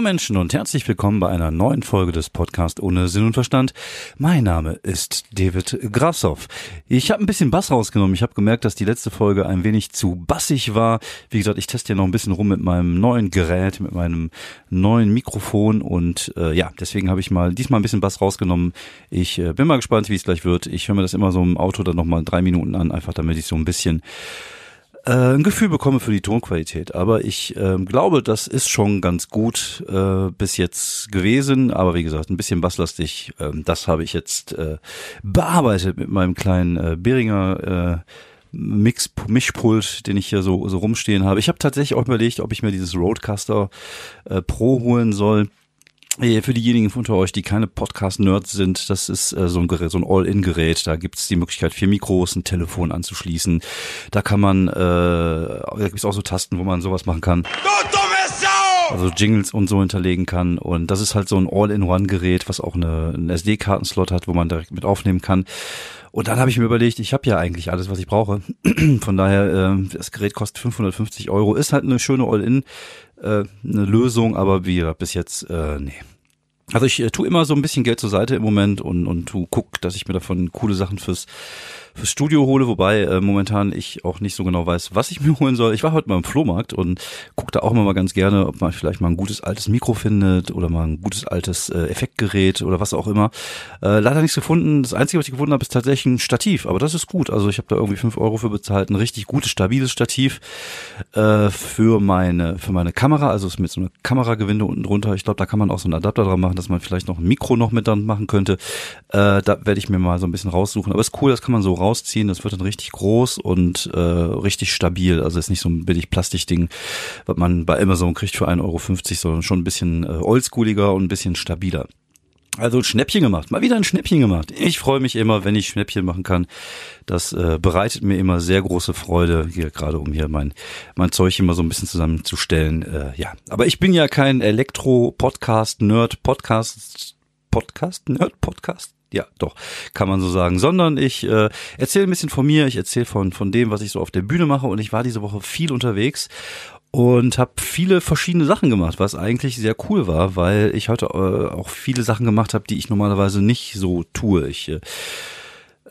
Hallo Menschen und herzlich willkommen bei einer neuen Folge des Podcasts ohne Sinn und Verstand. Mein Name ist David Grassoff. Ich habe ein bisschen Bass rausgenommen. Ich habe gemerkt, dass die letzte Folge ein wenig zu bassig war. Wie gesagt, ich teste ja noch ein bisschen rum mit meinem neuen Gerät, mit meinem neuen Mikrofon und äh, ja, deswegen habe ich mal diesmal ein bisschen Bass rausgenommen. Ich äh, bin mal gespannt, wie es gleich wird. Ich höre mir das immer so im Auto dann nochmal drei Minuten an, einfach damit ich so ein bisschen äh, ein Gefühl bekomme für die Tonqualität. Aber ich äh, glaube, das ist schon ganz gut äh, bis jetzt gewesen. Aber wie gesagt, ein bisschen basslastig. Äh, das habe ich jetzt äh, bearbeitet mit meinem kleinen äh, Beringer äh, Mix Mischpult, den ich hier so so rumstehen habe. Ich habe tatsächlich auch überlegt, ob ich mir dieses Roadcaster äh, Pro holen soll. Für diejenigen unter euch, die keine Podcast-Nerds sind, das ist äh, so ein Gerät, so ein All-In-Gerät. Da gibt es die Möglichkeit, vier Mikros, ein Telefon anzuschließen. Da kann man, äh, da gibt es auch so Tasten, wo man sowas machen kann. Also Jingles und so hinterlegen kann. Und das ist halt so ein All-in-One-Gerät, was auch eine, einen SD-Kartenslot hat, wo man direkt mit aufnehmen kann. Und dann habe ich mir überlegt, ich habe ja eigentlich alles, was ich brauche. Von daher, äh, das Gerät kostet 550 Euro, ist halt eine schöne All-in äh, eine Lösung, aber wie gesagt, bis jetzt, äh, nee. Also ich äh, tue immer so ein bisschen Geld zur Seite im Moment und, und tu, guck, dass ich mir davon coole Sachen fürs fürs Studio hole, wobei äh, momentan ich auch nicht so genau weiß, was ich mir holen soll. Ich war heute mal im Flohmarkt und gucke da auch immer mal ganz gerne, ob man vielleicht mal ein gutes altes Mikro findet oder mal ein gutes altes äh, Effektgerät oder was auch immer. Äh, leider nichts gefunden. Das Einzige, was ich gefunden habe, ist tatsächlich ein Stativ, aber das ist gut. Also ich habe da irgendwie fünf Euro für bezahlt, ein richtig gutes, stabiles Stativ äh, für meine für meine Kamera. Also ist mit so einer Kameragewinde unten drunter. Ich glaube, da kann man auch so einen Adapter dran machen, dass man vielleicht noch ein Mikro noch mit dran machen könnte. Äh, da werde ich mir mal so ein bisschen raussuchen. Aber ist cool, das kann man so rausziehen. Das wird dann richtig groß und äh, richtig stabil. Also ist nicht so ein billig Plastikding, was man bei Amazon kriegt für 1,50 Euro, sondern schon ein bisschen äh, oldschooliger und ein bisschen stabiler. Also Schnäppchen gemacht, mal wieder ein Schnäppchen gemacht. Ich freue mich immer, wenn ich Schnäppchen machen kann. Das äh, bereitet mir immer sehr große Freude, hier gerade um hier mein mein Zeug immer so ein bisschen zusammenzustellen. Äh, ja, aber ich bin ja kein Elektro-Podcast-Nerd, Podcast, Podcast-Nerd, Podcast ja, doch, kann man so sagen. Sondern ich äh, erzähle ein bisschen von mir, ich erzähle von, von dem, was ich so auf der Bühne mache und ich war diese Woche viel unterwegs und habe viele verschiedene Sachen gemacht, was eigentlich sehr cool war, weil ich heute äh, auch viele Sachen gemacht habe, die ich normalerweise nicht so tue. Ich äh,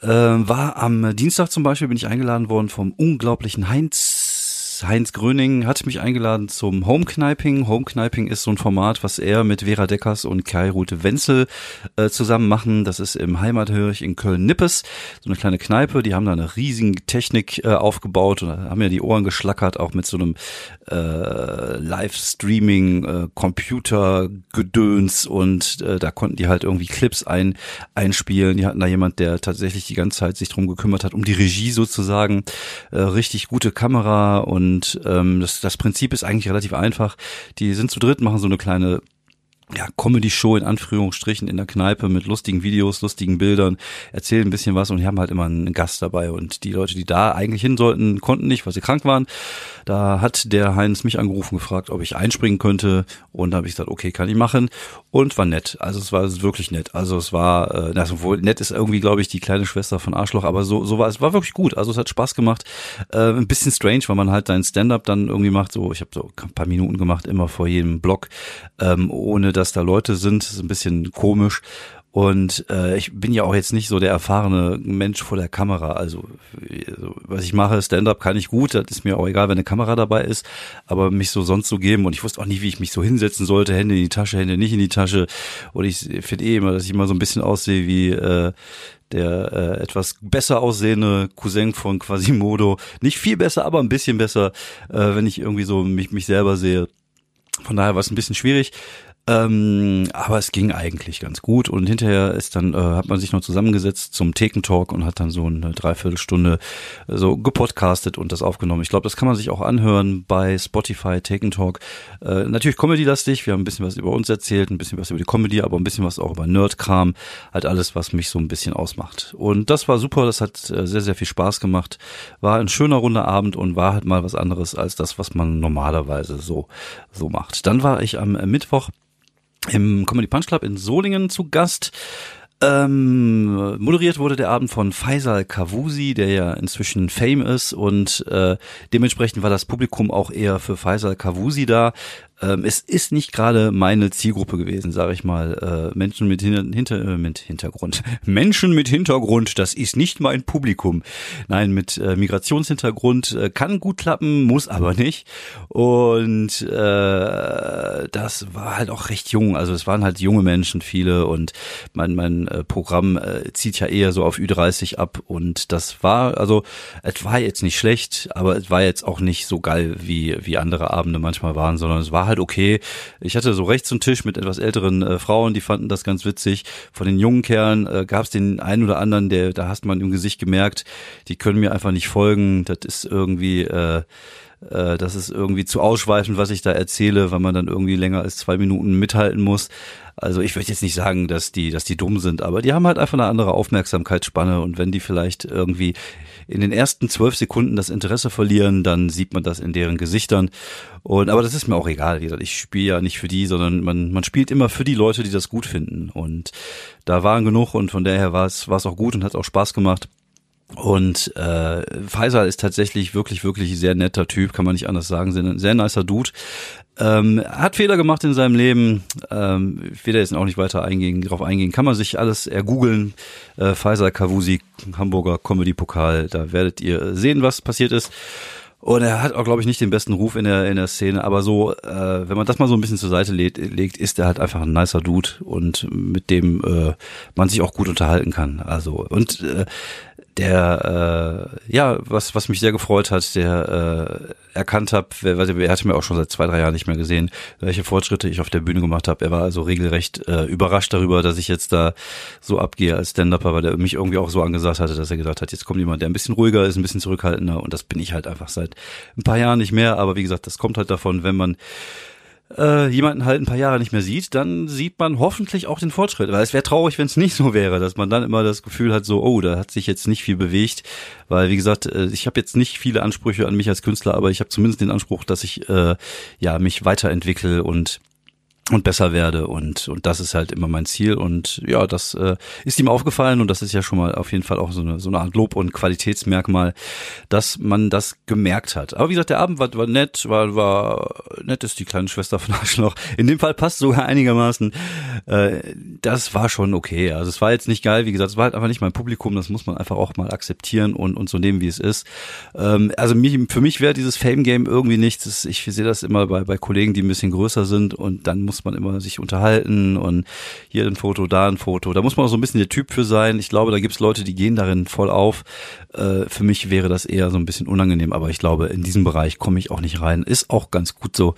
äh war am Dienstag zum Beispiel, bin ich eingeladen worden vom unglaublichen Heinz Heinz Gröning hat mich eingeladen zum Homekniping. Homekniping ist so ein Format, was er mit Vera Deckers und Kai Rute Wenzel äh, zusammen machen. Das ist im Heimathörig in Köln-Nippes. So eine kleine Kneipe. Die haben da eine riesige Technik äh, aufgebaut und haben ja die Ohren geschlackert, auch mit so einem äh, Livestreaming, äh, Computergedöns und äh, da konnten die halt irgendwie Clips ein, einspielen. Die hatten da jemand, der tatsächlich die ganze Zeit sich drum gekümmert hat, um die Regie sozusagen. Äh, richtig gute Kamera und und ähm, das, das Prinzip ist eigentlich relativ einfach. Die sind zu dritt, machen so eine kleine ja, Comedy-Show in Anführungsstrichen in der Kneipe mit lustigen Videos, lustigen Bildern, erzählen ein bisschen was und die haben halt immer einen Gast dabei und die Leute, die da eigentlich hin sollten, konnten nicht, weil sie krank waren. Da hat der Heinz mich angerufen, gefragt, ob ich einspringen könnte und da habe ich gesagt, okay, kann ich machen und war nett. Also es war wirklich nett. Also es war, äh, wohl nett ist irgendwie, glaube ich, die kleine Schwester von Arschloch, aber so, so war es war wirklich gut. Also es hat Spaß gemacht. Äh, ein bisschen strange, weil man halt dein Stand-up dann irgendwie macht. So, ich habe so ein paar Minuten gemacht, immer vor jedem Block, ähm, ohne dass da Leute sind. Ist ein bisschen komisch. Und äh, ich bin ja auch jetzt nicht so der erfahrene Mensch vor der Kamera. Also, was ich mache, Stand-up kann ich gut, das ist mir auch egal, wenn eine Kamera dabei ist, aber mich so sonst so geben und ich wusste auch nie, wie ich mich so hinsetzen sollte, Hände in die Tasche, Hände nicht in die Tasche. Und ich finde eh immer, dass ich immer so ein bisschen aussehe wie äh, der äh, etwas besser aussehende Cousin von Quasimodo. Nicht viel besser, aber ein bisschen besser, äh, wenn ich irgendwie so mich, mich selber sehe. Von daher war es ein bisschen schwierig. Ähm, aber es ging eigentlich ganz gut und hinterher ist dann, äh, hat man sich noch zusammengesetzt zum Thekentalk und hat dann so eine Dreiviertelstunde äh, so gepodcastet und das aufgenommen. Ich glaube, das kann man sich auch anhören bei Spotify Thekentalk. Äh, natürlich Comedy-lastig, wir haben ein bisschen was über uns erzählt, ein bisschen was über die Comedy, aber ein bisschen was auch über Nerd-Kram, halt alles, was mich so ein bisschen ausmacht. Und das war super, das hat äh, sehr, sehr viel Spaß gemacht. War ein schöner runder Abend und war halt mal was anderes als das, was man normalerweise so, so macht. Dann war ich am Mittwoch im Comedy Punch Club in Solingen zu Gast. Ähm, moderiert wurde der Abend von Faisal Kavusi, der ja inzwischen Fame ist und äh, dementsprechend war das Publikum auch eher für Faisal Kavusi da. Ähm, es ist nicht gerade meine Zielgruppe gewesen, sage ich mal. Äh, Menschen mit, hinter, hinter, äh, mit Hintergrund. Menschen mit Hintergrund, das ist nicht mein Publikum. Nein, mit äh, Migrationshintergrund äh, kann gut klappen, muss aber nicht. Und äh, das war halt auch recht jung. Also es waren halt junge Menschen, viele. Und mein, mein äh, Programm äh, zieht ja eher so auf Ü30 ab. Und das war, also es war jetzt nicht schlecht, aber es war jetzt auch nicht so geil, wie, wie andere Abende manchmal waren, sondern es war halt okay. Ich hatte so rechts einen Tisch mit etwas älteren äh, Frauen, die fanden das ganz witzig. Von den jungen Kerlen äh, gab es den einen oder anderen, der, da hast man im Gesicht gemerkt, die können mir einfach nicht folgen. Das ist irgendwie, äh, äh, das ist irgendwie zu ausschweifend, was ich da erzähle, weil man dann irgendwie länger als zwei Minuten mithalten muss. Also ich würde jetzt nicht sagen, dass die, dass die dumm sind, aber die haben halt einfach eine andere Aufmerksamkeitsspanne und wenn die vielleicht irgendwie in den ersten zwölf Sekunden das Interesse verlieren, dann sieht man das in deren Gesichtern. Und aber das ist mir auch egal. Ich spiele ja nicht für die, sondern man, man spielt immer für die Leute, die das gut finden. Und da waren genug und von daher war es war es auch gut und hat auch Spaß gemacht. Und äh, Faisal ist tatsächlich wirklich, wirklich sehr netter Typ, kann man nicht anders sagen. Sehr, sehr nicer Dude. Ähm, hat Fehler gemacht in seinem Leben. Ähm, ich will da jetzt auch nicht weiter eingehen, darauf eingehen. Kann man sich alles ergoogeln. Äh, Faisal Kavusi, Hamburger Comedy-Pokal. Da werdet ihr sehen, was passiert ist. Und er hat auch, glaube ich, nicht den besten Ruf in der, in der Szene, aber so, äh, wenn man das mal so ein bisschen zur Seite legt, legt ist er halt einfach ein nicer Dude und mit dem äh, man sich auch gut unterhalten kann. Also, und äh, der äh, ja was was mich sehr gefreut hat, der äh, erkannt habe, er hatte mir auch schon seit zwei drei Jahren nicht mehr gesehen, welche Fortschritte ich auf der Bühne gemacht habe. Er war also regelrecht äh, überrascht darüber, dass ich jetzt da so abgehe als Stand-Upper, weil er mich irgendwie auch so angesagt hatte, dass er gesagt hat, jetzt kommt jemand, der ein bisschen ruhiger ist, ein bisschen zurückhaltender und das bin ich halt einfach seit ein paar Jahren nicht mehr. Aber wie gesagt, das kommt halt davon, wenn man äh, jemanden halt ein paar Jahre nicht mehr sieht, dann sieht man hoffentlich auch den Fortschritt. Weil es wäre traurig, wenn es nicht so wäre, dass man dann immer das Gefühl hat, so, oh, da hat sich jetzt nicht viel bewegt. Weil, wie gesagt, äh, ich habe jetzt nicht viele Ansprüche an mich als Künstler, aber ich habe zumindest den Anspruch, dass ich äh, ja mich weiterentwickle und und besser werde und und das ist halt immer mein Ziel und ja das äh, ist ihm aufgefallen und das ist ja schon mal auf jeden Fall auch so eine so eine Art Lob und Qualitätsmerkmal, dass man das gemerkt hat. Aber wie gesagt, der Abend war, war nett, war war nett ist die kleine Schwester von Arschloch. In dem Fall passt sogar einigermaßen. Äh, das war schon okay. Also es war jetzt nicht geil, wie gesagt, es war halt einfach nicht mein Publikum. Das muss man einfach auch mal akzeptieren und und so nehmen, wie es ist. Ähm, also mich, für mich wäre dieses Fame Game irgendwie nichts. Ich sehe das immer bei bei Kollegen, die ein bisschen größer sind und dann muss muss man immer sich unterhalten und hier ein Foto, da ein Foto. Da muss man auch so ein bisschen der Typ für sein. Ich glaube, da gibt es Leute, die gehen darin voll auf. Äh, für mich wäre das eher so ein bisschen unangenehm, aber ich glaube, in diesem Bereich komme ich auch nicht rein. Ist auch ganz gut so.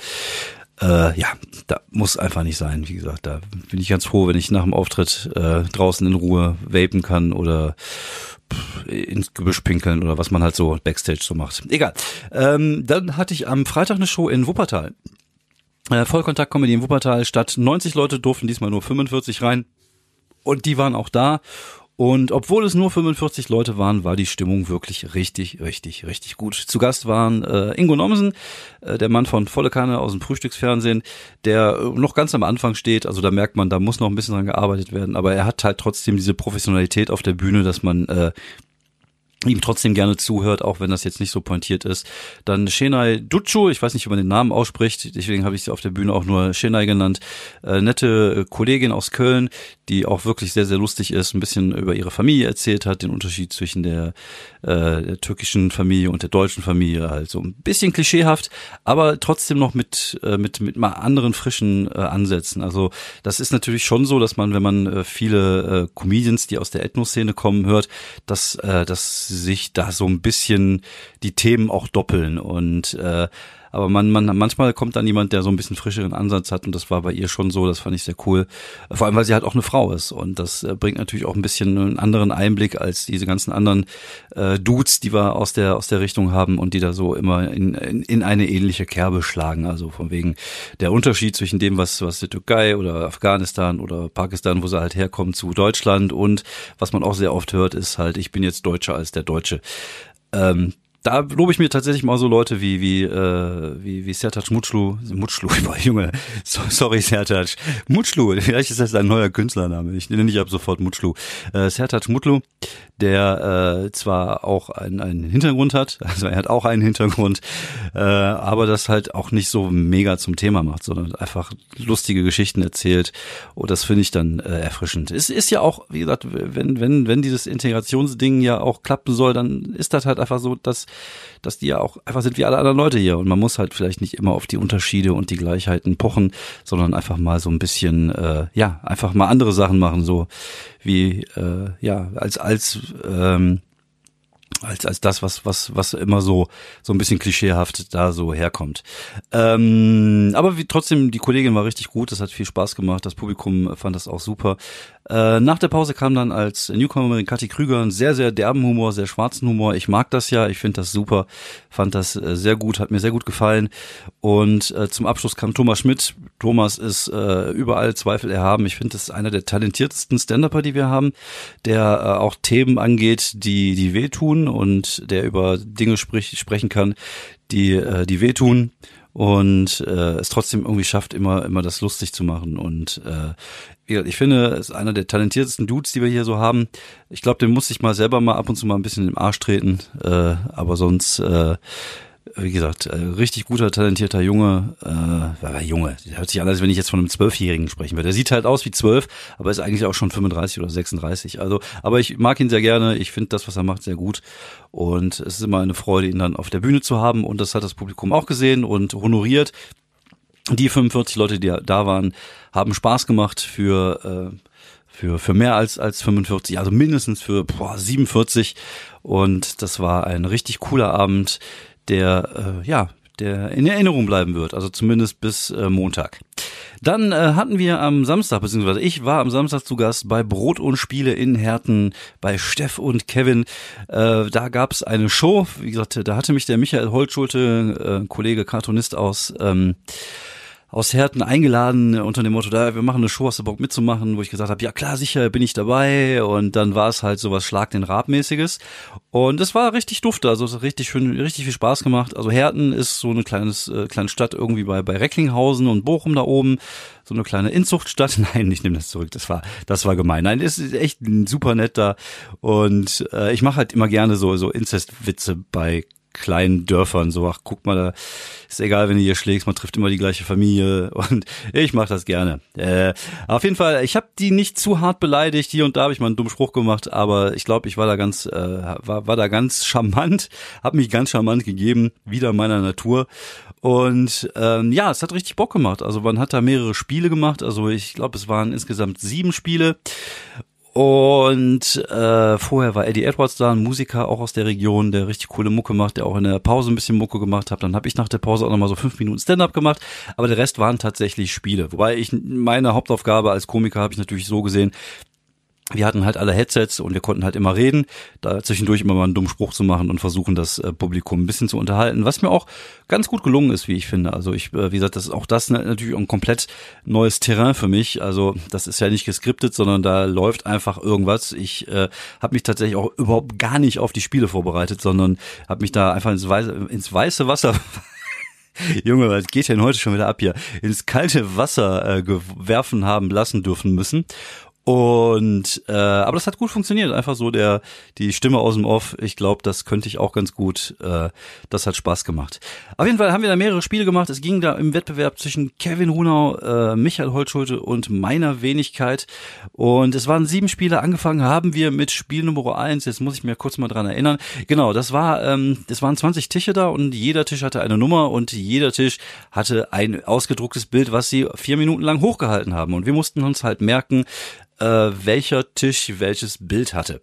Äh, ja, da muss einfach nicht sein. Wie gesagt, da bin ich ganz froh, wenn ich nach dem Auftritt äh, draußen in Ruhe vapen kann oder ins Gebüsch pinkeln oder was man halt so Backstage so macht. Egal. Ähm, dann hatte ich am Freitag eine Show in Wuppertal. Äh, Vollkontakt-Comedy in Wuppertal. Statt 90 Leute durften diesmal nur 45 rein. Und die waren auch da. Und obwohl es nur 45 Leute waren, war die Stimmung wirklich richtig, richtig, richtig gut. Zu Gast waren äh, Ingo Nomsen, äh, der Mann von Volle Kanne aus dem Frühstücksfernsehen, der äh, noch ganz am Anfang steht. Also da merkt man, da muss noch ein bisschen dran gearbeitet werden. Aber er hat halt trotzdem diese Professionalität auf der Bühne, dass man äh, ihm trotzdem gerne zuhört, auch wenn das jetzt nicht so pointiert ist. Dann Shenai Ducho, ich weiß nicht, wie man den Namen ausspricht, deswegen habe ich sie auf der Bühne auch nur Shenai genannt. Äh, nette Kollegin aus Köln, die auch wirklich sehr, sehr lustig ist, ein bisschen über ihre Familie erzählt hat, den Unterschied zwischen der, äh, der türkischen Familie und der deutschen Familie, also ein bisschen klischeehaft, aber trotzdem noch mit, äh, mit, mit mal anderen frischen äh, Ansätzen. Also das ist natürlich schon so, dass man, wenn man äh, viele äh, Comedians, die aus der Ethno-Szene kommen, hört, dass, äh, dass sich da so ein bisschen die Themen auch doppeln und äh, aber man, man, manchmal kommt dann jemand, der so ein bisschen frischeren Ansatz hat und das war bei ihr schon so, das fand ich sehr cool. Vor allem, weil sie halt auch eine Frau ist und das äh, bringt natürlich auch ein bisschen einen anderen Einblick als diese ganzen anderen äh, Dudes, die wir aus der, aus der Richtung haben und die da so immer in, in, in eine ähnliche Kerbe schlagen. Also von wegen der Unterschied zwischen dem, was, was die Türkei oder Afghanistan oder Pakistan, wo sie halt herkommen, zu Deutschland und was man auch sehr oft hört, ist halt, ich bin jetzt Deutscher als der Deutsche. Ähm, da lobe ich mir tatsächlich mal so Leute wie wie äh, wie wie Sertac Mutschlu, Mutschlu, Junge, so, sorry Sertac, Mutschlu, vielleicht ist das ein neuer Künstlername, ich nenne dich ab sofort Mutschlu. Äh, Sertac Mutlu, der äh, zwar auch einen, einen Hintergrund hat, also er hat auch einen Hintergrund, äh, aber das halt auch nicht so mega zum Thema macht, sondern einfach lustige Geschichten erzählt. Und das finde ich dann äh, erfrischend. Es ist ja auch, wie gesagt, wenn wenn wenn dieses Integrationsding ja auch klappen soll, dann ist das halt einfach so, dass dass die ja auch einfach sind wie alle anderen Leute hier. Und man muss halt vielleicht nicht immer auf die Unterschiede und die Gleichheiten pochen, sondern einfach mal so ein bisschen, äh, ja, einfach mal andere Sachen machen, so wie, äh, ja, als, als, ähm, als als das was was was immer so so ein bisschen klischeehaft da so herkommt. Ähm, aber wie, trotzdem die Kollegin war richtig gut, das hat viel Spaß gemacht, das Publikum fand das auch super. Äh, nach der Pause kam dann als Newcomerin Kathi Krüger ein sehr, sehr derben Humor, sehr schwarzen Humor. Ich mag das ja, ich finde das super, fand das äh, sehr gut, hat mir sehr gut gefallen. Und äh, zum Abschluss kam Thomas Schmidt. Thomas ist äh, überall Zweifel erhaben. Ich finde, das ist einer der talentiertesten Stand-Upper, die wir haben, der äh, auch Themen angeht, die, die wehtun und der über Dinge sprich, sprechen kann, die, äh, die wehtun und äh, es trotzdem irgendwie schafft, immer immer das lustig zu machen. Und äh, ich finde, es ist einer der talentiertesten Dudes, die wir hier so haben. Ich glaube, den muss ich mal selber mal ab und zu mal ein bisschen im Arsch treten. Äh, aber sonst, äh, wie gesagt, äh, richtig guter, talentierter Junge. Äh, Junge, der hört sich an, als wenn ich jetzt von einem Zwölfjährigen sprechen würde. Der sieht halt aus wie zwölf, aber ist eigentlich auch schon 35 oder 36. Also, aber ich mag ihn sehr gerne. Ich finde das, was er macht, sehr gut. Und es ist immer eine Freude, ihn dann auf der Bühne zu haben. Und das hat das Publikum auch gesehen und honoriert. Die 45 Leute, die da waren, haben Spaß gemacht für, äh, für, für mehr als, als 45, also mindestens für boah, 47. Und das war ein richtig cooler Abend, der, äh, ja, der in Erinnerung bleiben wird, also zumindest bis äh, Montag. Dann äh, hatten wir am Samstag, beziehungsweise ich war am Samstag zu Gast bei Brot und Spiele in Herten bei Steff und Kevin. Äh, da gab es eine Show, wie gesagt, da hatte mich der Michael Holtschulte, äh, Kollege Cartoonist aus ähm, aus Herten eingeladen unter dem Motto, da wir machen eine Show, hast du Bock mitzumachen, wo ich gesagt habe, ja klar, sicher bin ich dabei und dann war es halt sowas Schlag den Rab-mäßiges und es war richtig dufte, also es hat richtig schön, richtig viel Spaß gemacht. Also Herten ist so eine kleines, äh, kleine Stadt irgendwie bei, bei Recklinghausen und Bochum da oben, so eine kleine Inzuchtstadt. Nein, ich nehme das zurück, das war, das war gemein. Nein, es ist echt super nett da und äh, ich mache halt immer gerne so, so Inzestwitze bei kleinen Dörfern so, ach guck mal, da ist egal, wenn du hier schlägst, man trifft immer die gleiche Familie und ich mache das gerne. Äh, auf jeden Fall, ich habe die nicht zu hart beleidigt, hier und da habe ich mal einen dummen Spruch gemacht, aber ich glaube, ich war da ganz, äh, war, war da ganz charmant, habe mich ganz charmant gegeben, wieder meiner Natur. Und ähm, ja, es hat richtig Bock gemacht. Also man hat da mehrere Spiele gemacht. Also ich glaube, es waren insgesamt sieben Spiele. Und äh, vorher war Eddie Edwards da, ein Musiker auch aus der Region, der richtig coole Mucke macht, der auch in der Pause ein bisschen Mucke gemacht hat. Dann habe ich nach der Pause auch nochmal so fünf Minuten Stand-up gemacht, aber der Rest waren tatsächlich Spiele. Wobei ich meine Hauptaufgabe als Komiker habe ich natürlich so gesehen, wir hatten halt alle Headsets und wir konnten halt immer reden, da zwischendurch immer mal einen dummen Spruch zu machen und versuchen, das äh, Publikum ein bisschen zu unterhalten, was mir auch ganz gut gelungen ist, wie ich finde. Also ich, äh, wie gesagt, das ist auch das natürlich ein komplett neues Terrain für mich. Also das ist ja nicht geskriptet, sondern da läuft einfach irgendwas. Ich äh, habe mich tatsächlich auch überhaupt gar nicht auf die Spiele vorbereitet, sondern habe mich da einfach ins weiße, ins weiße Wasser Junge, was geht denn heute schon wieder ab hier? Ins kalte Wasser äh, werfen haben lassen dürfen müssen. Und äh, aber das hat gut funktioniert. Einfach so der die Stimme aus dem Off. Ich glaube, das könnte ich auch ganz gut. Äh, das hat Spaß gemacht. Auf jeden Fall haben wir da mehrere Spiele gemacht. Es ging da im Wettbewerb zwischen Kevin Hunau, äh, Michael Holtschulte und meiner Wenigkeit. Und es waren sieben Spiele. Angefangen haben wir mit Spiel Nummer eins. Jetzt muss ich mir kurz mal dran erinnern. Genau, das war, ähm, es waren 20 Tische da und jeder Tisch hatte eine Nummer und jeder Tisch hatte ein ausgedrucktes Bild, was sie vier Minuten lang hochgehalten haben. Und wir mussten uns halt merken, äh, welcher Tisch welches Bild hatte.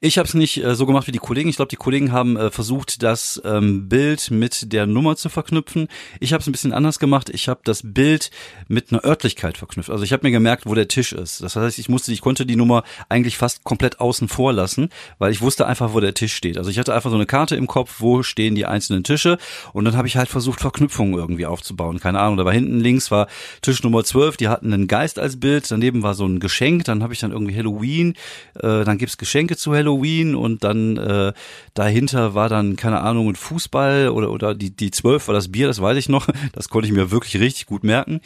Ich habe es nicht äh, so gemacht wie die Kollegen. Ich glaube, die Kollegen haben äh, versucht, das ähm, Bild mit der Nummer zu verknüpfen. Ich habe es ein bisschen anders gemacht. Ich habe das Bild mit einer Örtlichkeit verknüpft. Also ich habe mir gemerkt, wo der Tisch ist. Das heißt, ich musste, ich konnte die Nummer eigentlich fast komplett außen vor lassen, weil ich wusste einfach, wo der Tisch steht. Also ich hatte einfach so eine Karte im Kopf, wo stehen die einzelnen Tische und dann habe ich halt versucht, Verknüpfungen irgendwie aufzubauen. Keine Ahnung, da war hinten links war Tisch Nummer 12, die hatten einen Geist als Bild, daneben war so ein Geschenk, dann habe ich dann irgendwie Halloween, äh, dann gibt's Geschenke Zu Halloween und dann äh, dahinter war dann, keine Ahnung, ein Fußball oder, oder die, die 12 war das Bier, das weiß ich noch. Das konnte ich mir wirklich richtig gut merken.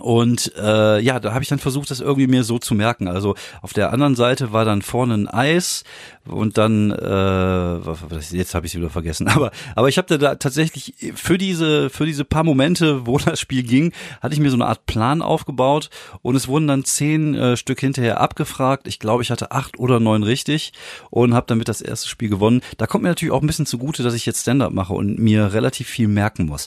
Und äh, ja, da habe ich dann versucht, das irgendwie mir so zu merken. Also auf der anderen Seite war dann vorne ein Eis und dann äh, jetzt habe ich wieder vergessen. Aber aber ich habe da tatsächlich für diese für diese paar Momente, wo das Spiel ging, hatte ich mir so eine Art Plan aufgebaut und es wurden dann zehn äh, Stück hinterher abgefragt. Ich glaube, ich hatte acht oder neun richtig und habe damit das erste Spiel gewonnen. Da kommt mir natürlich auch ein bisschen zugute, dass ich jetzt Stand-up mache und mir relativ viel merken muss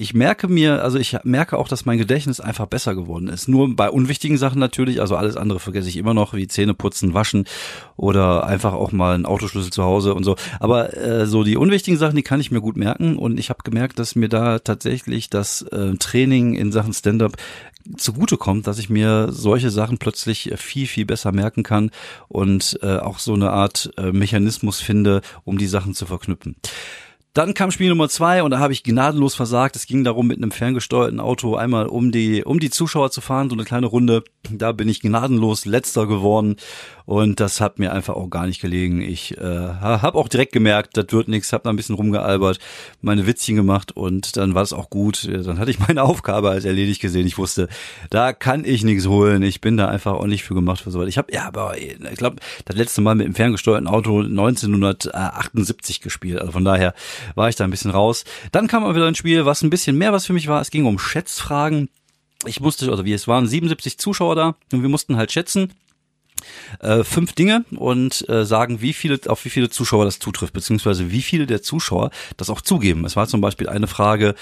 ich merke mir, also ich merke auch, dass mein Gedächtnis einfach besser geworden ist. Nur bei unwichtigen Sachen natürlich, also alles andere vergesse ich immer noch, wie Zähne putzen, waschen oder einfach auch mal einen Autoschlüssel zu Hause und so. Aber äh, so die unwichtigen Sachen, die kann ich mir gut merken und ich habe gemerkt, dass mir da tatsächlich das äh, Training in Sachen Stand-up zugute kommt, dass ich mir solche Sachen plötzlich viel, viel besser merken kann und äh, auch so eine Art äh, Mechanismus finde, um die Sachen zu verknüpfen. Dann kam Spiel Nummer zwei und da habe ich gnadenlos versagt. Es ging darum, mit einem ferngesteuerten Auto einmal um die, um die Zuschauer zu fahren, so eine kleine Runde. Da bin ich gnadenlos letzter geworden und das hat mir einfach auch gar nicht gelegen. Ich äh, habe auch direkt gemerkt, das wird nichts, habe da ein bisschen rumgealbert, meine Witzchen gemacht und dann war es auch gut. Dann hatte ich meine Aufgabe als erledigt gesehen. Ich wusste, da kann ich nichts holen. Ich bin da einfach auch nicht für gemacht für sowas. Ich habe ja, aber ich glaube, das letzte Mal mit dem ferngesteuerten Auto 1978 gespielt. Also von daher war ich da ein bisschen raus. Dann kam aber wieder ein Spiel, was ein bisschen mehr was für mich war. Es ging um Schätzfragen. Ich musste, also wie es waren 77 Zuschauer da und wir mussten halt schätzen, äh, fünf Dinge und äh, sagen, wie viele, auf wie viele Zuschauer das zutrifft, beziehungsweise wie viele der Zuschauer das auch zugeben. Es war zum Beispiel eine Frage,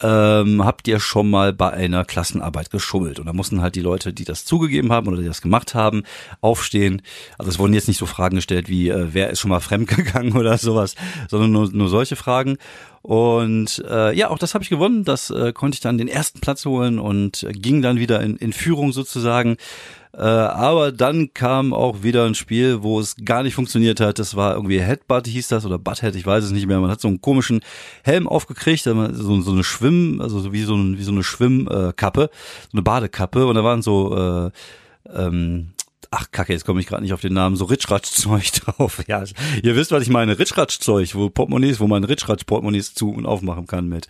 ähm, habt ihr schon mal bei einer Klassenarbeit geschummelt? Und da mussten halt die Leute, die das zugegeben haben oder die das gemacht haben, aufstehen. Also es wurden jetzt nicht so Fragen gestellt wie, äh, wer ist schon mal fremdgegangen oder sowas, sondern nur, nur solche Fragen. Und äh, ja, auch das habe ich gewonnen. Das äh, konnte ich dann den ersten Platz holen und äh, ging dann wieder in, in Führung sozusagen. Äh, aber dann kam auch wieder ein Spiel, wo es gar nicht funktioniert hat. Das war irgendwie Headbutt hieß das oder Butthead, ich weiß es nicht mehr. Man hat so einen komischen Helm aufgekriegt, so, so eine Schwimm, also wie so, ein, wie so eine Schwimmkappe, so eine Badekappe und da waren so äh, ähm, ach kacke, jetzt komme ich gerade nicht auf den Namen, so Ritschratsch-Zeug drauf. Ja, ihr wisst, was ich meine, Ritschratsch-Zeug, wo Portemonnaies, wo man Ritschratsch-Portemonnaies zu und aufmachen kann mit.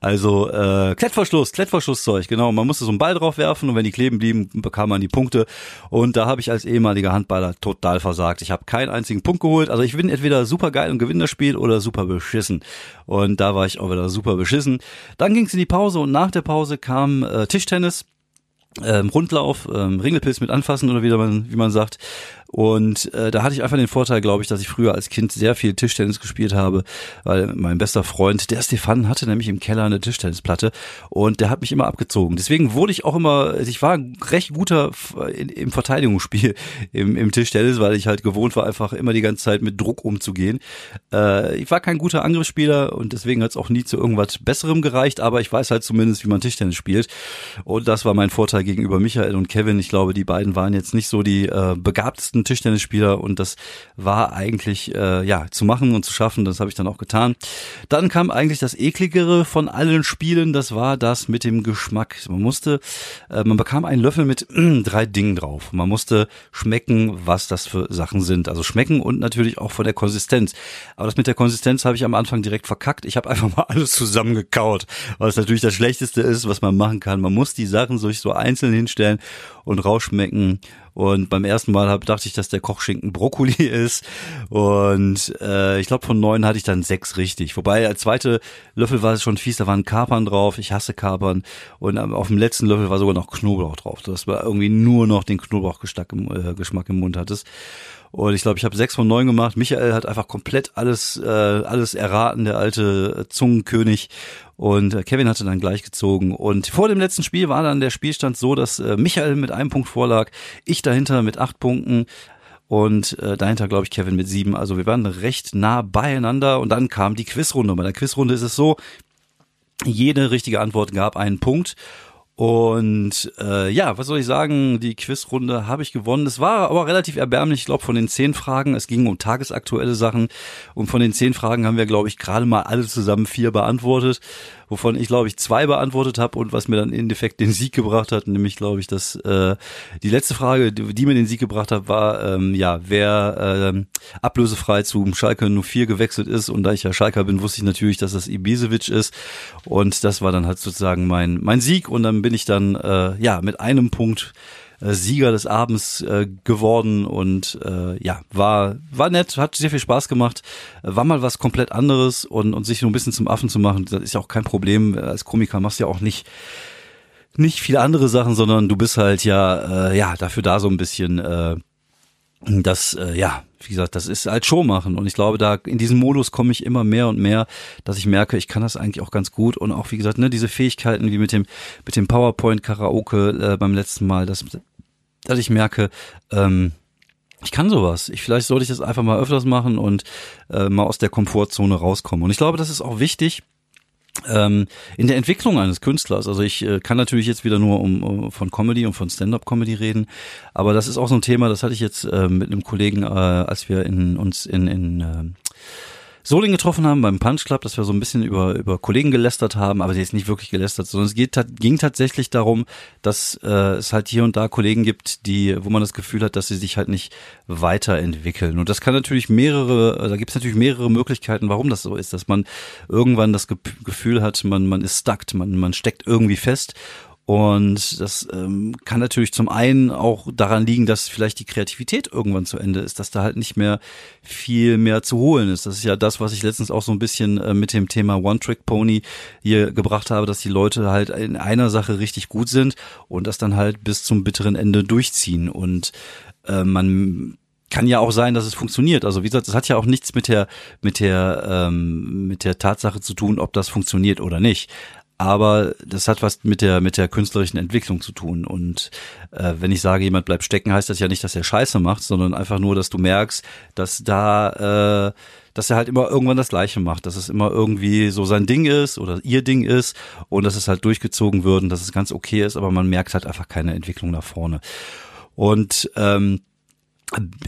Also äh, Klettverschluss, Klettverschlusszeug, genau. Man musste so einen Ball drauf werfen und wenn die kleben blieben, bekam man die Punkte. Und da habe ich als ehemaliger Handballer total versagt. Ich habe keinen einzigen Punkt geholt. Also ich bin entweder super geil und gewinne das Spiel oder super beschissen. Und da war ich auch wieder super beschissen. Dann ging es in die Pause und nach der Pause kam äh, Tischtennis ähm, Rundlauf, ähm, Ringelpilz mit anfassen oder wie man, wie man sagt. Und äh, da hatte ich einfach den Vorteil, glaube ich, dass ich früher als Kind sehr viel Tischtennis gespielt habe, weil mein bester Freund, der Stefan, hatte nämlich im Keller eine Tischtennisplatte und der hat mich immer abgezogen. Deswegen wurde ich auch immer, ich war ein recht guter in, im Verteidigungsspiel im, im Tischtennis, weil ich halt gewohnt war, einfach immer die ganze Zeit mit Druck umzugehen. Äh, ich war kein guter Angriffsspieler und deswegen hat es auch nie zu irgendwas Besserem gereicht, aber ich weiß halt zumindest, wie man Tischtennis spielt. Und das war mein Vorteil gegenüber Michael und Kevin. Ich glaube, die beiden waren jetzt nicht so die äh, begabtesten Tischtennisspieler und das war eigentlich äh, ja zu machen und zu schaffen. Das habe ich dann auch getan. Dann kam eigentlich das ekligere von allen Spielen. Das war das mit dem Geschmack. Man musste, äh, man bekam einen Löffel mit äh, drei Dingen drauf. Man musste schmecken, was das für Sachen sind. Also schmecken und natürlich auch von der Konsistenz. Aber das mit der Konsistenz habe ich am Anfang direkt verkackt. Ich habe einfach mal alles zusammengekaut, was natürlich das Schlechteste ist, was man machen kann. Man muss die Sachen sich so einzeln hinstellen und rausschmecken und beim ersten Mal hab, dachte ich, dass der Kochschinken Brokkoli ist. Und äh, ich glaube, von neun hatte ich dann sechs richtig. Wobei der zweite Löffel war es schon fies, da waren Kapern drauf. Ich hasse Kapern. Und auf dem letzten Löffel war sogar noch Knoblauch drauf. Das war irgendwie nur noch den Knoblauchgeschmack im, äh, im Mund hattest. Und ich glaube, ich habe sechs von neun gemacht. Michael hat einfach komplett alles, äh, alles erraten, der alte Zungenkönig. Und äh, Kevin hatte dann gleich gezogen. Und vor dem letzten Spiel war dann der Spielstand so, dass äh, Michael mit einem Punkt vorlag, ich dahinter mit acht Punkten und äh, dahinter glaube ich Kevin mit sieben. Also wir waren recht nah beieinander und dann kam die Quizrunde. Bei der Quizrunde ist es so, jede richtige Antwort gab einen Punkt und äh, ja, was soll ich sagen? Die Quizrunde habe ich gewonnen. Es war aber relativ erbärmlich. Ich glaube, von den zehn Fragen, es ging um tagesaktuelle Sachen. Und von den zehn Fragen haben wir, glaube ich, gerade mal alle zusammen vier beantwortet. Wovon ich glaube ich zwei beantwortet habe und was mir dann im Endeffekt den Sieg gebracht hat, nämlich glaube ich, dass äh, die letzte Frage, die, die mir den Sieg gebracht hat, war ähm, ja, wer äh, ablösefrei zum Schalke 04 gewechselt ist. Und da ich ja Schalker bin, wusste ich natürlich, dass das Ibisevic ist. Und das war dann halt sozusagen mein mein Sieg. Und dann bin ich dann äh, ja mit einem Punkt äh, Sieger des Abends äh, geworden und äh, ja, war war nett, hat sehr viel Spaß gemacht, war mal was komplett anderes und und sich so ein bisschen zum Affen zu machen, das ist ja auch kein Problem. Als Komiker machst du ja auch nicht nicht viele andere Sachen, sondern du bist halt ja äh, ja dafür da so ein bisschen äh, das äh, ja wie gesagt, das ist halt Show machen und ich glaube, da in diesem Modus komme ich immer mehr und mehr, dass ich merke, ich kann das eigentlich auch ganz gut und auch wie gesagt, ne, diese Fähigkeiten wie mit dem mit dem PowerPoint Karaoke äh, beim letzten Mal, das dass ich merke, ähm, ich kann sowas. Ich, vielleicht sollte ich das einfach mal öfters machen und äh, mal aus der Komfortzone rauskommen. Und ich glaube, das ist auch wichtig, ähm, in der Entwicklung eines Künstlers, also ich äh, kann natürlich jetzt wieder nur um, um von Comedy und von Stand-up-Comedy reden, aber das ist auch so ein Thema, das hatte ich jetzt äh, mit einem Kollegen, äh, als wir in, uns in, in äh, Solingen getroffen haben beim Punch Club, dass wir so ein bisschen über, über Kollegen gelästert haben, aber sie ist nicht wirklich gelästert, sondern es geht, ging tatsächlich darum, dass äh, es halt hier und da Kollegen gibt, die, wo man das Gefühl hat, dass sie sich halt nicht weiterentwickeln. Und das kann natürlich mehrere, da gibt es natürlich mehrere Möglichkeiten, warum das so ist, dass man irgendwann das Gefühl hat, man, man ist stuckt, man, man steckt irgendwie fest und das ähm, kann natürlich zum einen auch daran liegen, dass vielleicht die Kreativität irgendwann zu Ende ist, dass da halt nicht mehr viel mehr zu holen ist. Das ist ja das, was ich letztens auch so ein bisschen äh, mit dem Thema One-Trick-Pony hier gebracht habe, dass die Leute halt in einer Sache richtig gut sind und das dann halt bis zum bitteren Ende durchziehen. Und äh, man kann ja auch sein, dass es funktioniert. Also wie gesagt, es hat ja auch nichts mit der mit der ähm, mit der Tatsache zu tun, ob das funktioniert oder nicht aber das hat was mit der mit der künstlerischen Entwicklung zu tun und äh, wenn ich sage, jemand bleibt stecken, heißt das ja nicht, dass er Scheiße macht, sondern einfach nur, dass du merkst, dass da äh, dass er halt immer irgendwann das Gleiche macht, dass es immer irgendwie so sein Ding ist oder ihr Ding ist und dass es halt durchgezogen wird und dass es ganz okay ist, aber man merkt halt einfach keine Entwicklung nach vorne. Und ähm,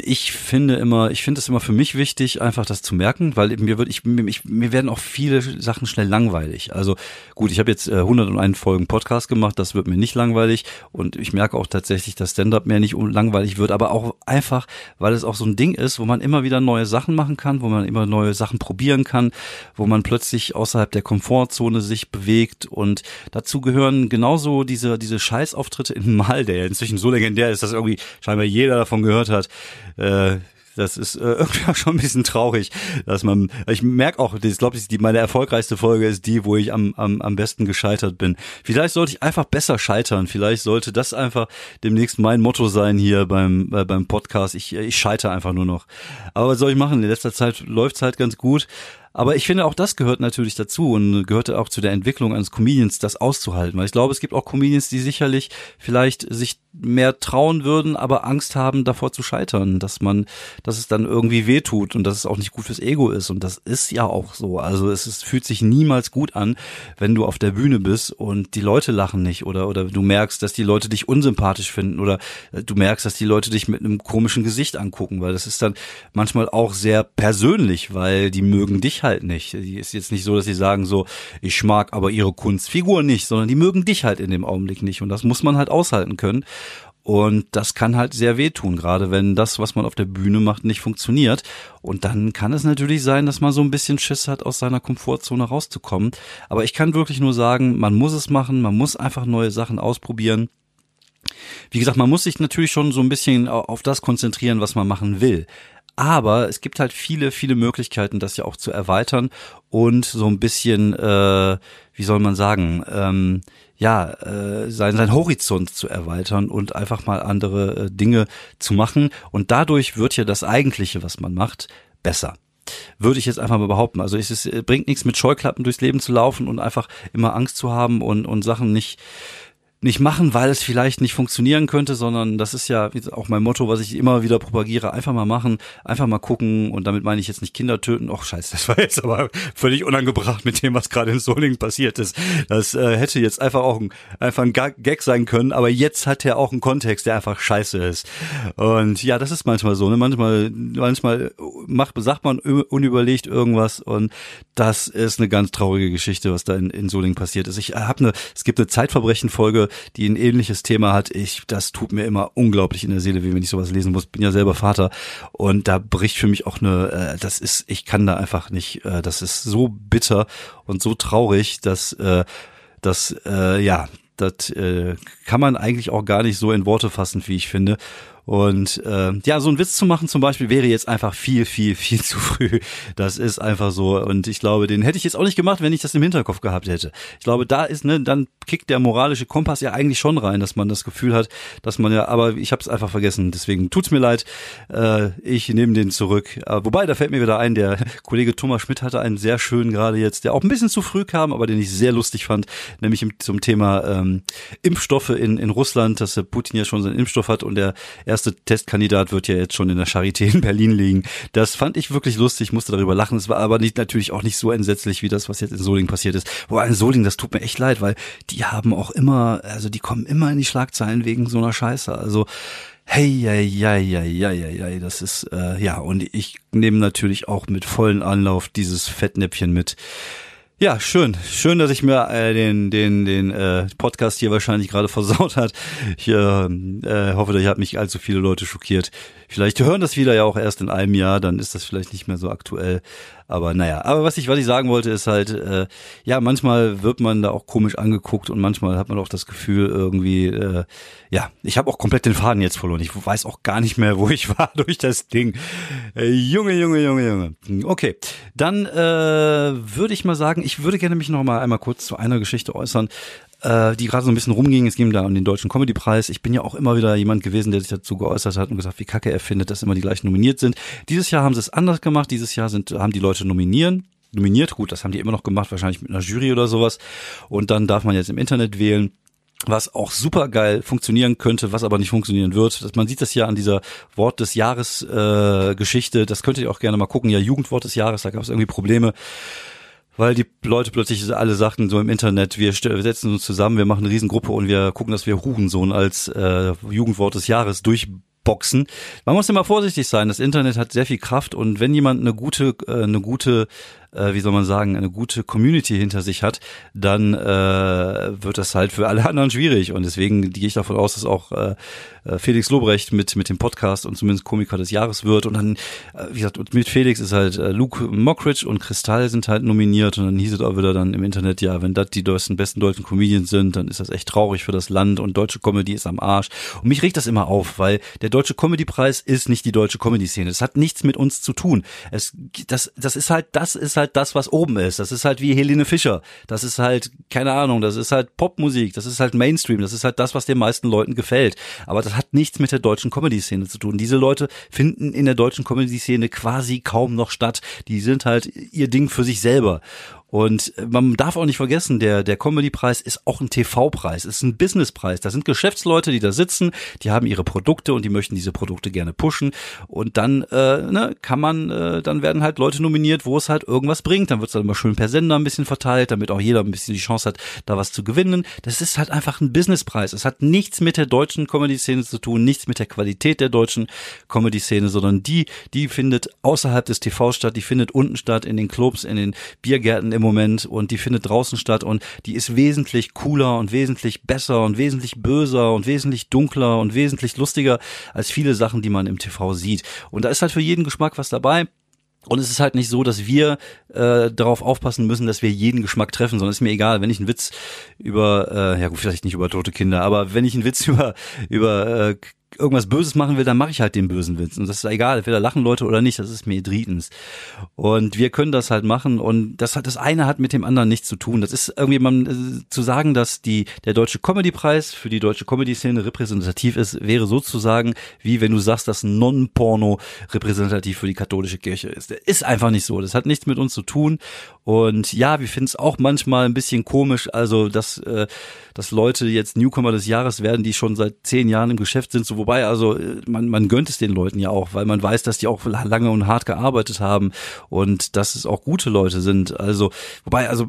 ich finde immer, ich finde es immer für mich wichtig, einfach das zu merken, weil mir wird, ich, ich, mir werden auch viele Sachen schnell langweilig. Also gut, ich habe jetzt äh, 101 Folgen Podcast gemacht, das wird mir nicht langweilig. Und ich merke auch tatsächlich, dass Stand-up mir nicht langweilig wird, aber auch einfach, weil es auch so ein Ding ist, wo man immer wieder neue Sachen machen kann, wo man immer neue Sachen probieren kann, wo man plötzlich außerhalb der Komfortzone sich bewegt. Und dazu gehören genauso diese diese Scheißauftritte in Mal, der inzwischen so legendär ist, dass irgendwie scheinbar jeder davon gehört hat äh, das ist äh, irgendwie auch schon ein bisschen traurig, dass man, ich merke auch, ich glaube, die meine erfolgreichste Folge ist die, wo ich am, am, am besten gescheitert bin. Vielleicht sollte ich einfach besser scheitern. Vielleicht sollte das einfach demnächst mein Motto sein hier beim, äh, beim Podcast. Ich, ich scheitere einfach nur noch. Aber was soll ich machen? In letzter Zeit läuft's halt ganz gut. Aber ich finde, auch das gehört natürlich dazu und gehört auch zu der Entwicklung eines Comedians, das auszuhalten. Weil ich glaube, es gibt auch Comedians, die sicherlich vielleicht sich mehr trauen würden, aber Angst haben, davor zu scheitern, dass man, dass es dann irgendwie wehtut und dass es auch nicht gut fürs Ego ist. Und das ist ja auch so. Also es ist, fühlt sich niemals gut an, wenn du auf der Bühne bist und die Leute lachen nicht oder, oder du merkst, dass die Leute dich unsympathisch finden oder du merkst, dass die Leute dich mit einem komischen Gesicht angucken, weil das ist dann manchmal auch sehr persönlich, weil die mögen dich halt nicht. Ist jetzt nicht so, dass sie sagen so, ich mag aber ihre Kunstfigur nicht, sondern die mögen dich halt in dem Augenblick nicht. Und das muss man halt aushalten können. Und das kann halt sehr wehtun, gerade wenn das, was man auf der Bühne macht, nicht funktioniert. Und dann kann es natürlich sein, dass man so ein bisschen Schiss hat, aus seiner Komfortzone rauszukommen. Aber ich kann wirklich nur sagen, man muss es machen, man muss einfach neue Sachen ausprobieren. Wie gesagt, man muss sich natürlich schon so ein bisschen auf das konzentrieren, was man machen will. Aber es gibt halt viele, viele Möglichkeiten, das ja auch zu erweitern und so ein bisschen, äh, wie soll man sagen, ähm, ja, äh, sein, sein Horizont zu erweitern und einfach mal andere äh, Dinge zu machen. Und dadurch wird ja das Eigentliche, was man macht, besser würde ich jetzt einfach mal behaupten. Also es ist, bringt nichts mit Scheuklappen durchs Leben zu laufen und einfach immer Angst zu haben und, und Sachen nicht nicht machen, weil es vielleicht nicht funktionieren könnte, sondern das ist ja auch mein Motto, was ich immer wieder propagiere. Einfach mal machen, einfach mal gucken und damit meine ich jetzt nicht Kinder töten. Och scheiße, das war jetzt aber völlig unangebracht mit dem, was gerade in Solingen passiert ist. Das äh, hätte jetzt einfach auch ein, einfach ein Gag sein können, aber jetzt hat er auch einen Kontext, der einfach scheiße ist. Und ja, das ist manchmal so. Ne? Manchmal, manchmal macht, sagt man unüberlegt irgendwas und das ist eine ganz traurige Geschichte, was da in, in Solingen passiert ist. Ich habe eine, es gibt eine Zeitverbrechen-Folge, die ein ähnliches Thema hat. Ich, das tut mir immer unglaublich in der Seele, wie wenn ich sowas lesen muss. Bin ja selber Vater und da bricht für mich auch eine, äh, das ist, ich kann da einfach nicht, äh, das ist so bitter und so traurig, dass, äh, dass äh, ja, das äh, kann man eigentlich auch gar nicht so in Worte fassen, wie ich finde. Und äh, ja, so ein Witz zu machen zum Beispiel wäre jetzt einfach viel, viel, viel zu früh. Das ist einfach so. Und ich glaube, den hätte ich jetzt auch nicht gemacht, wenn ich das im Hinterkopf gehabt hätte. Ich glaube, da ist, ne, dann kickt der moralische Kompass ja eigentlich schon rein, dass man das Gefühl hat, dass man ja, aber ich habe es einfach vergessen. Deswegen tut's mir leid. Äh, ich nehme den zurück. Äh, wobei, da fällt mir wieder ein, der Kollege Thomas Schmidt hatte einen sehr schönen gerade jetzt, der auch ein bisschen zu früh kam, aber den ich sehr lustig fand, nämlich zum Thema ähm, Impfstoffe in, in Russland, dass Putin ja schon seinen Impfstoff hat und der erste Testkandidat wird ja jetzt schon in der Charité in Berlin liegen. Das fand ich wirklich lustig, musste darüber lachen. Es war aber nicht, natürlich auch nicht so entsetzlich wie das, was jetzt in Solingen passiert ist. Wo in Solingen, das tut mir echt leid, weil die haben auch immer, also die kommen immer in die Schlagzeilen wegen so einer Scheiße. Also Hey, ja, ja, ja, ja, ja, ja, das ist, äh, ja, und ich nehme natürlich auch mit vollen Anlauf dieses Fettnäpfchen mit. Ja, schön. Schön, dass ich mir äh, den, den, den äh, Podcast hier wahrscheinlich gerade versaut hat. Ich äh, äh, hoffe, ich habe nicht allzu viele Leute schockiert. Vielleicht hören das wieder ja auch erst in einem Jahr, dann ist das vielleicht nicht mehr so aktuell. Aber naja, aber was ich, was ich sagen wollte, ist halt, äh, ja, manchmal wird man da auch komisch angeguckt und manchmal hat man auch das Gefühl irgendwie, äh, ja, ich habe auch komplett den Faden jetzt verloren. Ich weiß auch gar nicht mehr, wo ich war durch das Ding. Äh, Junge, Junge, Junge, Junge. Okay, dann äh, würde ich mal sagen, ich würde gerne mich noch mal einmal kurz zu einer Geschichte äußern äh, die gerade so ein bisschen rumging. Es ging da um den Deutschen Comedy-Preis. Ich bin ja auch immer wieder jemand gewesen, der sich dazu geäußert hat und gesagt, wie kacke er findet, dass immer die gleichen nominiert sind. Dieses Jahr haben sie es anders gemacht. Dieses Jahr sind, haben die Leute nominieren nominiert. Gut, das haben die immer noch gemacht, wahrscheinlich mit einer Jury oder sowas. Und dann darf man jetzt im Internet wählen was auch super geil funktionieren könnte, was aber nicht funktionieren wird. Man sieht das ja an dieser Wort des Jahres äh, Geschichte. Das könnt ihr auch gerne mal gucken. Ja, Jugendwort des Jahres, da gab es irgendwie Probleme weil die Leute plötzlich alle sagten so im Internet, wir, setzen uns zusammen, wir machen eine Riesengruppe und wir gucken, dass wir Hurensohn als äh, Jugendwort des Jahres durchboxen. Man muss immer vorsichtig sein. Das Internet hat sehr viel Kraft und wenn jemand eine gute, äh, eine gute äh, wie soll man sagen, eine gute Community hinter sich hat, dann äh, wird das halt für alle anderen schwierig. Und deswegen gehe ich davon aus, dass auch äh, äh, Felix Lobrecht mit, mit dem Podcast und zumindest Komiker des Jahres wird. Und dann, äh, wie gesagt, mit Felix ist halt äh, Luke Mockridge und Kristall sind halt nominiert. Und dann hieß es auch wieder dann im Internet, ja, wenn das die besten, besten deutschen Comedians sind, dann ist das echt traurig für das Land und deutsche Comedy ist am Arsch. Und mich regt das immer auf, weil der deutsche Comedy-Preis ist nicht die deutsche Comedy-Szene. Das hat nichts mit uns zu tun. Es, das, das ist halt, das ist halt halt das, was oben ist. Das ist halt wie Helene Fischer. Das ist halt, keine Ahnung, das ist halt Popmusik. Das ist halt Mainstream. Das ist halt das, was den meisten Leuten gefällt. Aber das hat nichts mit der deutschen Comedy-Szene zu tun. Diese Leute finden in der deutschen Comedy-Szene quasi kaum noch statt. Die sind halt ihr Ding für sich selber. Und man darf auch nicht vergessen, der, der Comedy-Preis ist auch ein TV-Preis, ist ein Business-Preis. Da sind Geschäftsleute, die da sitzen, die haben ihre Produkte und die möchten diese Produkte gerne pushen. Und dann äh, ne, kann man, äh, dann werden halt Leute nominiert, wo es halt irgendwas bringt. Dann wird es dann immer schön per Sender ein bisschen verteilt, damit auch jeder ein bisschen die Chance hat, da was zu gewinnen. Das ist halt einfach ein Business-Preis. Es hat nichts mit der deutschen Comedy-Szene zu tun, nichts mit der Qualität der deutschen Comedy-Szene, sondern die, die findet außerhalb des TV statt, die findet unten statt, in den Clubs, in den Biergärten, im Moment und die findet draußen statt und die ist wesentlich cooler und wesentlich besser und wesentlich böser und wesentlich dunkler und wesentlich lustiger als viele Sachen, die man im TV sieht. Und da ist halt für jeden Geschmack was dabei. Und es ist halt nicht so, dass wir äh, darauf aufpassen müssen, dass wir jeden Geschmack treffen, sondern ist mir egal, wenn ich einen Witz über, äh, ja gut, vielleicht nicht über tote Kinder, aber wenn ich einen Witz über über äh, irgendwas Böses machen will, dann mache ich halt den bösen Witz. Und das ist egal, entweder lachen Leute oder nicht, das ist mir drittens. Und wir können das halt machen und das hat das eine hat mit dem anderen nichts zu tun. Das ist irgendwie man äh, zu sagen, dass die der deutsche Comedy-Preis für die deutsche Comedy-Szene repräsentativ ist, wäre sozusagen wie wenn du sagst, dass Non-Porno repräsentativ für die katholische Kirche ist. Der ist einfach nicht so. Das hat nichts mit uns zu tun. Und ja, wir finden es auch manchmal ein bisschen komisch, also dass äh, dass Leute jetzt Newcomer des Jahres werden, die schon seit zehn Jahren im Geschäft sind. So wobei, also äh, man, man gönnt es den Leuten ja auch, weil man weiß, dass die auch lange und hart gearbeitet haben und dass es auch gute Leute sind. Also wobei, also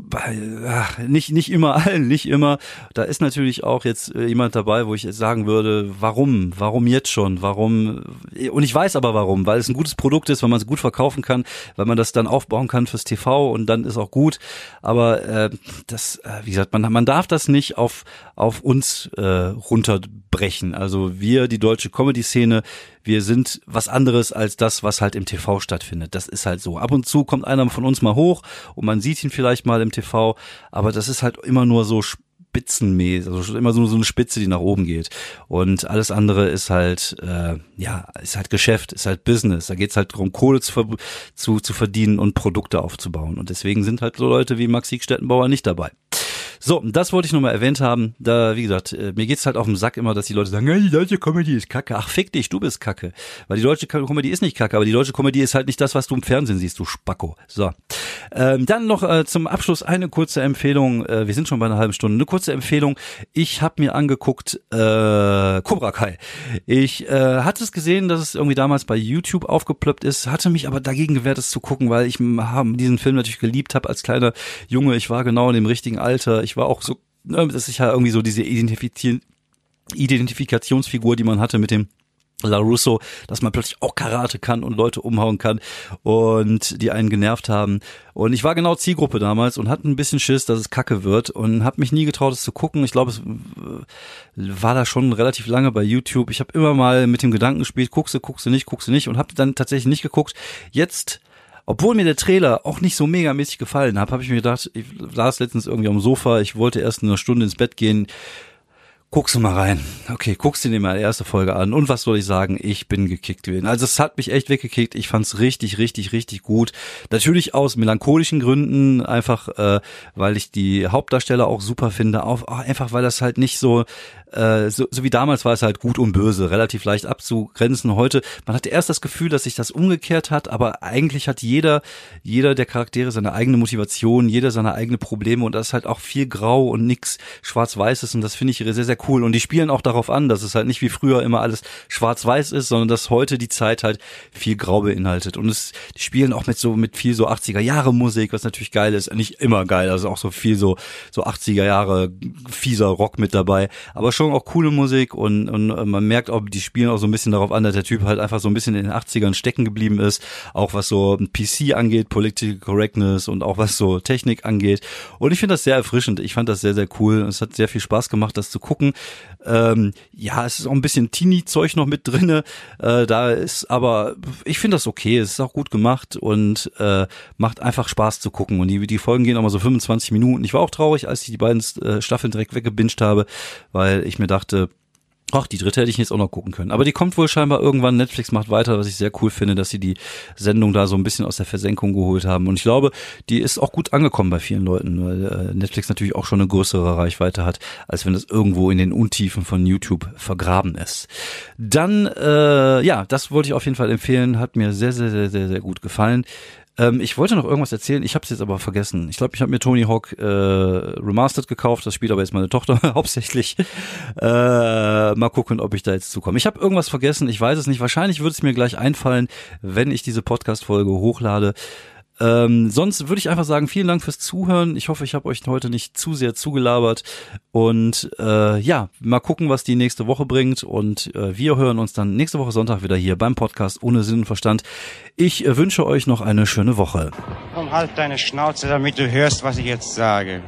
nicht nicht immer allen, nicht immer. Da ist natürlich auch jetzt äh, jemand dabei, wo ich jetzt sagen würde, warum, warum jetzt schon, warum? Und ich weiß aber warum, weil es ein gutes Produkt ist, weil man es gut verkaufen kann, weil man das dann aufbauen kann fürs TV und dann ist auch gut. Aber äh, das, äh, wie gesagt, man man darf das nicht auf auf uns äh, runterbrechen. Also wir, die deutsche Comedy-Szene, wir sind was anderes als das, was halt im TV stattfindet. Das ist halt so. Ab und zu kommt einer von uns mal hoch und man sieht ihn vielleicht mal im TV, aber das ist halt immer nur so spitzenmäßig, also immer so, so eine Spitze, die nach oben geht. Und alles andere ist halt, äh, ja, ist halt Geschäft, ist halt Business. Da geht's halt darum, Kohle zu, zu, zu verdienen und Produkte aufzubauen. Und deswegen sind halt so Leute wie Maxi Stettenbauer nicht dabei. So, das wollte ich nur mal erwähnt haben. Da, wie gesagt, äh, mir geht's halt auf den Sack immer, dass die Leute sagen, ja, die deutsche Comedy ist kacke. Ach, fick dich, du bist kacke. Weil die deutsche Comedy ist nicht kacke, aber die deutsche Comedy ist halt nicht das, was du im Fernsehen siehst, du Spacko. So. Ähm, dann noch äh, zum Abschluss eine kurze Empfehlung. Äh, wir sind schon bei einer halben Stunde. Eine kurze Empfehlung. Ich habe mir angeguckt äh, Cobra Kai. Ich äh, hatte es gesehen, dass es irgendwie damals bei YouTube aufgeplöppt ist, hatte mich aber dagegen gewehrt, es zu gucken, weil ich hab diesen Film natürlich geliebt habe als kleiner Junge. Ich war genau in dem richtigen Alter. Ich war auch so, ne, dass ich ja irgendwie so diese Identifiz Identifikationsfigur, die man hatte mit dem LaRusso, dass man plötzlich auch Karate kann und Leute umhauen kann und die einen genervt haben. Und ich war genau Zielgruppe damals und hatte ein bisschen Schiss, dass es kacke wird und habe mich nie getraut, es zu gucken. Ich glaube, es war da schon relativ lange bei YouTube. Ich habe immer mal mit dem Gedanken gespielt, guckst du, guckst du nicht, guckst du nicht und habe dann tatsächlich nicht geguckt. Jetzt obwohl mir der Trailer auch nicht so megamäßig gefallen hat, habe ich mir gedacht, ich saß letztens irgendwie am Sofa, ich wollte erst eine Stunde ins Bett gehen, Guckst du mal rein. Okay, guckst du dir mal die erste Folge an. Und was soll ich sagen? Ich bin gekickt gewesen. Also es hat mich echt weggekickt. Ich fand's richtig, richtig, richtig gut. Natürlich aus melancholischen Gründen, einfach äh, weil ich die Hauptdarsteller auch super finde. Auch, einfach weil das halt nicht so äh, so, so wie damals war es halt gut und böse, relativ leicht abzugrenzen. Heute, man hatte erst das Gefühl, dass sich das umgekehrt hat, aber eigentlich hat jeder, jeder der Charaktere seine eigene Motivation, jeder seine eigene Probleme und das ist halt auch viel grau und nix schwarz-weiß ist und das finde ich sehr, sehr cool. Und die spielen auch darauf an, dass es halt nicht wie früher immer alles schwarz-weiß ist, sondern dass heute die Zeit halt viel grau beinhaltet. Und es, die spielen auch mit so, mit viel so 80er Jahre Musik, was natürlich geil ist. Nicht immer geil, also auch so viel so, so 80er Jahre fieser Rock mit dabei, aber schon schon auch coole Musik und, und äh, man merkt auch, die spielen auch so ein bisschen darauf an, dass der Typ halt einfach so ein bisschen in den 80ern stecken geblieben ist, auch was so PC angeht, Political Correctness und auch was so Technik angeht. Und ich finde das sehr erfrischend. Ich fand das sehr, sehr cool. Es hat sehr viel Spaß gemacht, das zu gucken. Ähm, ja, es ist auch ein bisschen Teenie-Zeug noch mit drinne. Äh, da ist aber, ich finde das okay. Es ist auch gut gemacht und äh, macht einfach Spaß zu gucken. Und die, die Folgen gehen auch mal so 25 Minuten. Ich war auch traurig, als ich die beiden äh, Staffeln direkt weggebinged habe, weil ich mir dachte, Ach, die dritte hätte ich jetzt auch noch gucken können. Aber die kommt wohl scheinbar irgendwann. Netflix macht weiter, was ich sehr cool finde, dass sie die Sendung da so ein bisschen aus der Versenkung geholt haben. Und ich glaube, die ist auch gut angekommen bei vielen Leuten, weil äh, Netflix natürlich auch schon eine größere Reichweite hat, als wenn es irgendwo in den Untiefen von YouTube vergraben ist. Dann, äh, ja, das wollte ich auf jeden Fall empfehlen. Hat mir sehr, sehr, sehr, sehr, sehr gut gefallen. Ähm, ich wollte noch irgendwas erzählen, ich habe es jetzt aber vergessen. Ich glaube, ich habe mir Tony Hawk äh, Remastered gekauft, das spielt aber jetzt meine Tochter hauptsächlich. Äh, mal gucken, ob ich da jetzt zukomme. Ich habe irgendwas vergessen, ich weiß es nicht. Wahrscheinlich würde es mir gleich einfallen, wenn ich diese Podcast-Folge hochlade. Ähm, sonst würde ich einfach sagen, vielen Dank fürs Zuhören. Ich hoffe, ich habe euch heute nicht zu sehr zugelabert. Und äh, ja, mal gucken, was die nächste Woche bringt. Und äh, wir hören uns dann nächste Woche Sonntag wieder hier beim Podcast ohne Sinn und Verstand. Ich äh, wünsche euch noch eine schöne Woche. Komm, halt deine Schnauze, damit du hörst, was ich jetzt sage.